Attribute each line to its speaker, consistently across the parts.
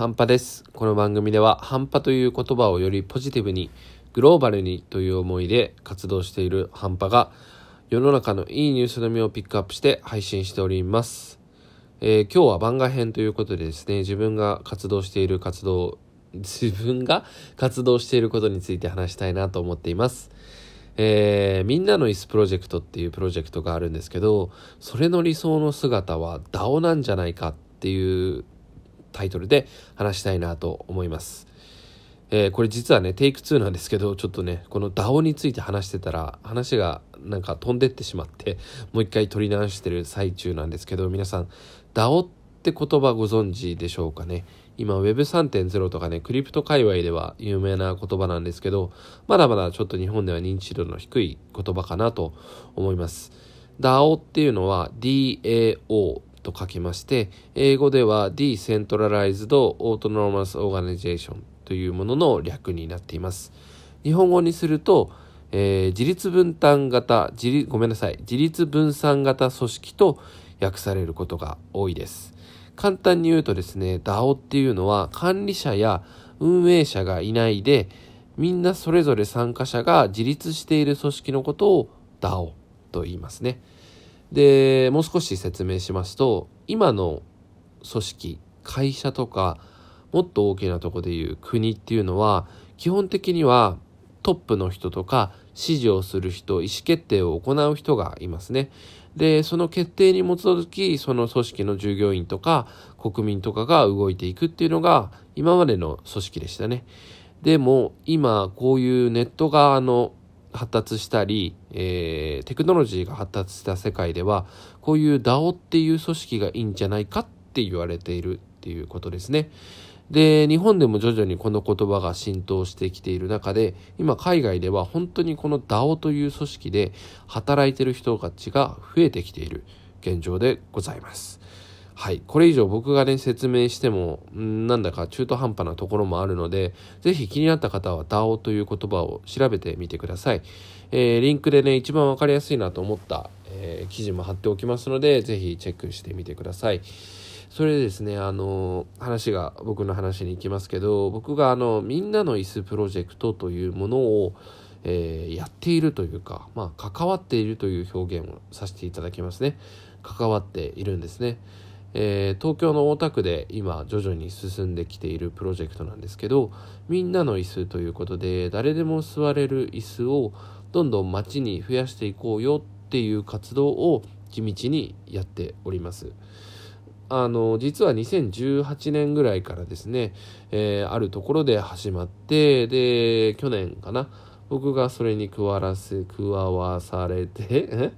Speaker 1: 半端です。この番組では、半端という言葉をよりポジティブに、グローバルにという思いで活動している半端が、世の中のいいニュースのみをピックアップして配信しております。えー今日は番外編ということでですね、自分が活動している活動、自分が活動していることについて話したいなと思っています。えーみんなの椅子プロジェクトっていうプロジェクトがあるんですけど、それの理想の姿は DAO なんじゃないかっていうタイトルで話したいなと思います。えーこれ実はね、テイク2なんですけど、ちょっとね、この DAO について話してたら、話がなんか飛んでってしまって、もう一回取り直してる最中なんですけど、皆さん、DAO って言葉ご存知でしょうかね？今 Web3.0 とかね、クリプト界隈では有名な言葉なんですけど、まだまだちょっと日本では認知度の低い言葉かなと思います。DAO っていうのは DAO と書きまして、英語では Decentralized Autonomous Organization というものの略になっています。日本語にすると、えー自立分担型、自立、ごめんなさい、自立分散型組織と訳されることが多いです。簡単に言うとですね、DAO っていうのは管理者や運営者がいないで、みんなそれぞれ参加者が自立している組織のことを DAO と言いますね。で、もう少し説明しますと、今の組織、会社とか、もっと大きなとこでいう国っていうのは、基本的にはトップの人とか指示をする人、意思決定を行う人がいますね。で、その決定に基づき、その組織の従業員とか国民とかが動いていくっていうのが今までの組織でしたね。でも今こういうネットがあの発達したり、えーテクノロジーが発達した世界ではこういう DAO っていう組織がいいんじゃないかって言われているっていうことですね。で、日本でも徐々にこの言葉が浸透してきている中で、今海外では本当にこの DAO という組織で働いている人たちが増えてきている現状でございます。はい。これ以上僕がね、説明しても、んなんだか中途半端なところもあるので、ぜひ気になった方は DAO という言葉を調べてみてください。えーリンクでね、一番わかりやすいなと思った、えー記事も貼っておきますので、ぜひチェックしてみてください。それでですね、あの、話が、僕の話に行きますけど、僕があの、みんなの椅子プロジェクトというものを、えーやっているというか、まあ、関わっているという表現をさせていただきますね。関わっているんですね。えー東京の大田区で今徐々に進んできているプロジェクトなんですけどみんなの椅子ということで誰でも座れる椅子をどんどん街に増やしていこうよっていう活動を地道にやっております。あの実は2018年ぐらいからですね、えーあるところで始まってで去年かな僕がそれに加わらせ加わされて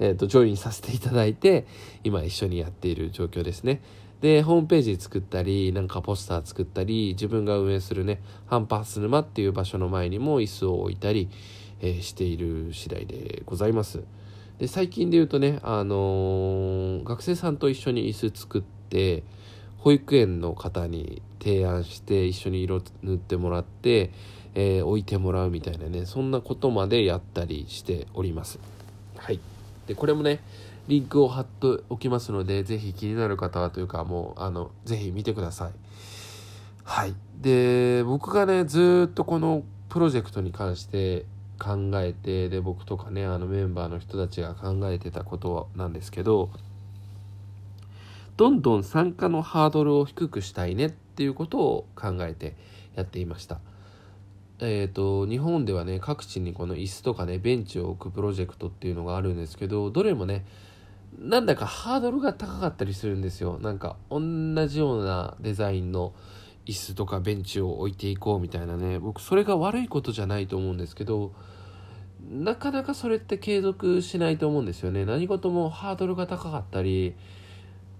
Speaker 1: ええーとジョインさせていただいて今一緒にやっている状況ですね。でホームページ作ったりなんかポスター作ったり自分が運営するねハンパース沼っていう場所の前にも椅子を置いたり、えーしている次第でございます。で最近で言うとね、あのー学生さんと一緒に椅子作って保育園の方に提案して一緒に色塗ってもらって、えー置いてもらうみたいなねそんなことまでやったりしております。はい。でこれもねリンクを貼っておきますのでぜひ気になる方はというかもうあのぜひ見てくださいはいで僕がねずっとこのプロジェクトに関して考えてで僕とかねあのメンバーの人たちが考えてたことなんですけどどんどん参加のハードルを低くしたいねっていうことを考えてやっていました。えー、と日本ではね各地にこの椅子とかねベンチを置くプロジェクトっていうのがあるんですけどどれもねなんだかハードルが高かったりするんですよ。なんか同じようなデザインの椅子とかベンチを置いていこうみたいなね。僕それが悪いことじゃないと思うんですけどなかなかそれって継続しないと思うんですよね。何事もハードルが高かったり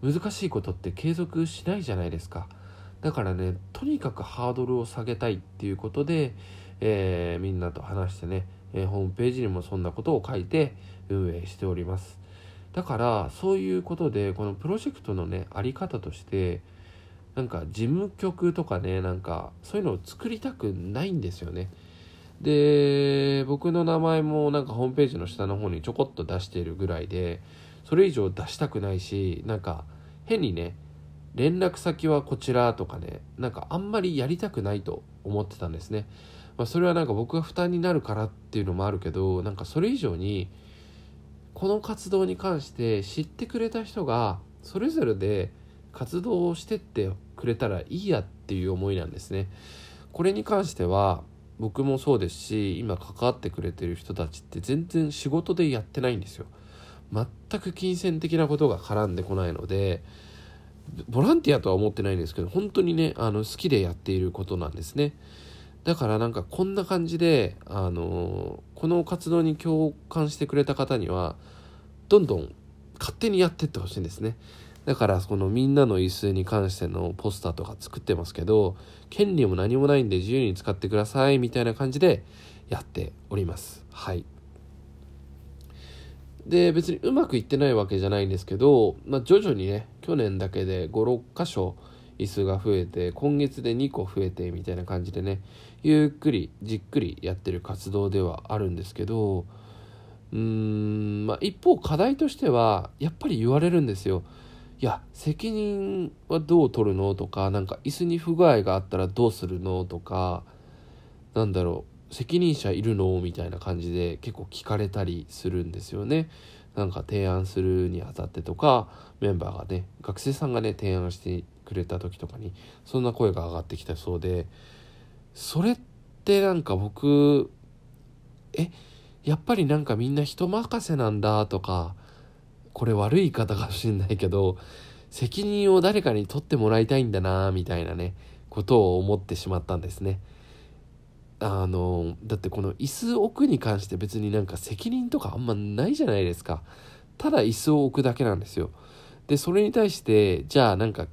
Speaker 1: 難しいことって継続しないじゃないですか。だからねとにかくハードルを下げたいっていうことで、えーみんなと話してね、えーホームページにもそんなことを書いて運営しております。だからそういうことでこのプロジェクトのねあり方としてなんか事務局とかねなんかそういうのを作りたくないんですよね。で僕の名前もなんかホームページの下の方にちょこっと出しているぐらいでそれ以上出したくないしなんか変にね連絡先はこちらとかねなんかあんまりやりたくないと思ってたんですね、まあ、それはなんか僕が負担になるからっていうのもあるけどなんかそれ以上にこの活動に関して知ってくれた人がそれぞれで活動をしてってくれたらいいやっていう思いなんですね。これに関しては僕もそうですし今関わってくれてる人たちって全然仕事でやってないんですよ。全く金銭的なことが絡んでこないのでボランティアとは思ってないんですけど本当にねあの好きでやっていることなんですね。だからなんかこんな感じであのこの活動に共感してくれた方にはどんどん勝手にやってってほしいんですね。だからこのみんなの椅子に関してのポスターとか作ってますけど権利も何もないんで自由に使ってくださいみたいな感じでやっております。はい。で別にうまくいってないわけじゃないんですけど、まあ、徐々にね去年だけで56箇所椅子が増えて今月で2個増えてみたいな感じでねゆっくりじっくりやってる活動ではあるんですけどうーんまあ一方課題としてはやっぱり言われるんですよ。いや責任はどう取るのとかなんか椅子に不具合があったらどうするのとかなんだろう。責任者いるの？みたいな感じで結構聞かれたりするんですよね。なんか提案するにあたってとかメンバーがね学生さんがね提案してくれた時とかにそんな声が上がってきたそうでそれってなんか僕えやっぱりなんかみんな人任せなんだとかこれ悪い言い方かもしんないけど責任を誰かに取ってもらいたいんだなみたいなねことを思ってしまったんですね。あのだってこの椅子置くに関して別になんか責任とかあんまないじゃないですか。ただ椅子を置くだけなんですよ。でそれに対してじゃあなんか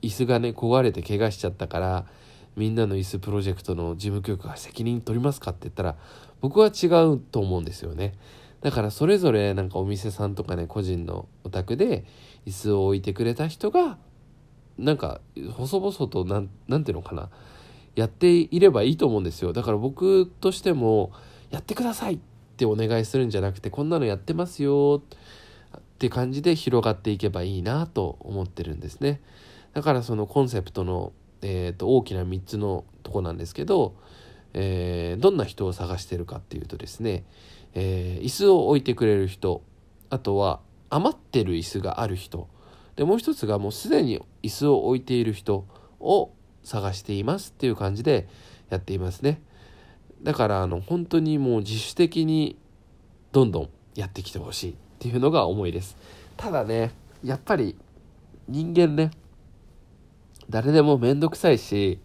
Speaker 1: 椅子がね壊れて怪我しちゃったからみんなの椅子プロジェクトの事務局が責任取りますかって言ったら僕は違うと思うんですよね。だからそれぞれなんかお店さんとかね個人のお宅で椅子を置いてくれた人がなんか細々となんなんていうのかな。やっていればいいと思うんですよ。だから僕としてもやってくださいってお願いするんじゃなくてこんなのやってますよって感じで広がっていけばいいなと思ってるんですね。だからそのコンセプトの、えー、と大きな3つのとこなんですけど、えー、どんな人を探してるかっていうとですね、えー、椅子を置いてくれる人あとは余ってる椅子がある人。でもう一つがもうすでに椅子を置いている人を探していますっていう感じでやっていますね。だからあの本当にもう自主的にどんどんやってきてほしいっていうのが思いです。ただねやっぱり人間ね誰でも面倒くさいし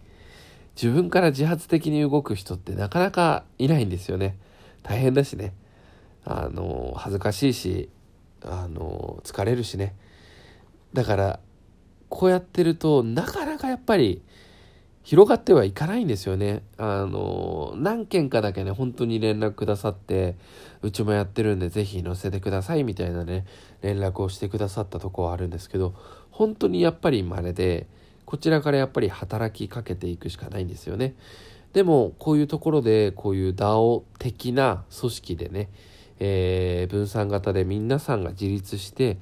Speaker 1: 自分から自発的に動く人ってなかなかいないんですよね。大変だしね。あの恥ずかしいしあの疲れるしね。だからこうやってるとなかなかやっぱり広がってはいかないんですよね。あの、何件かだけね、本当に連絡くださって、うちもやってるんでぜひ載せてくださいみたいなね、連絡をしてくださったとこはあるんですけど、本当にやっぱり稀で、こちらからやっぱり働きかけていくしかないんですよね。でも、こういうところで、こういう DAO 的な組織でね、えー、分散型で皆さんが自立して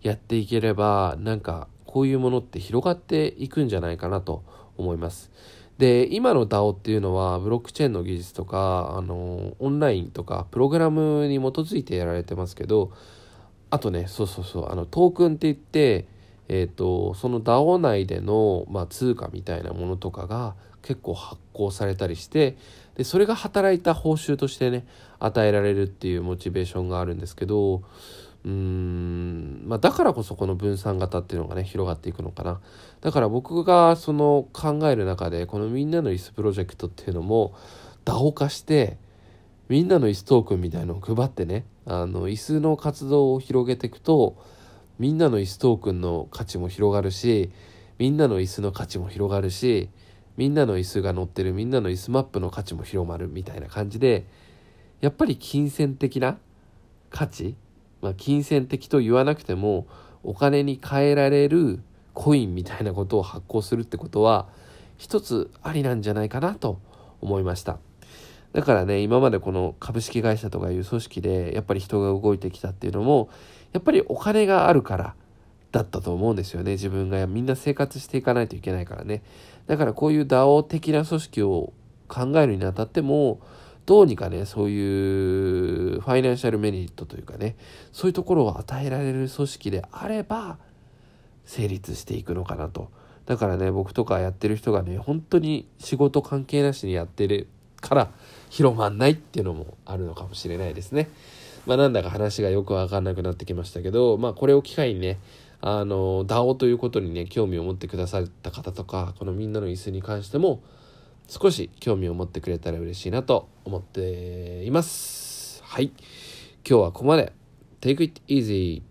Speaker 1: やっていければ、なんか、こういうものって広がっていくんじゃないかなと思います。で今の DAO っていうのはブロックチェーンの技術とかあのオンラインとかプログラムに基づいてやられてますけどあとねそうそうそうあのトークンって言って、えーと、その DAO 内での、まあ、通貨みたいなものとかが結構発行されたりしてでそれが働いた報酬としてね与えられるっていうモチベーションがあるんですけどうーん、まあ、だからこそこの分散型っていうのがね広がっていくのかな。だから僕がその考える中でこのみんなの椅子プロジェクトっていうのも DAO 化してみんなの椅子トークンみたいのを配ってねあの椅子の活動を広げていくとみんなの椅子トークンの価値も広がるしみんなの椅子の価値も広がるしみんなの椅子が乗ってるみんなの椅子マップの価値も広まるみたいな感じでやっぱり金銭的な価値まあ、金銭的と言わなくてもお金に換えられるコインみたいなことを発行するってことは一つありなんじゃないかなと思いました。だからね今までこの株式会社とかいう組織でやっぱり人が動いてきたっていうのもやっぱりお金があるからだったと思うんですよね。自分がみんな生活していかないといけないからね。だからこういう DAO 的な組織を考えるにあたってもどうにかねそういうファイナンシャルメリットというかねそういうところを与えられる組織であれば成立していくのかなとだからね僕とかやってる人がね本当に仕事関係なしにやってるから広まんないっていうのもあるのかもしれないですね。まあなんだか話がよくわかんなくなってきましたけど、まあこれを機会にね、あの、DAO ということにね、興味を持ってくださった方とか、このみんなの椅子に関しても、少し興味を持ってくれたら嬉しいなと思っています。はい。今日はここまで。Take it easy.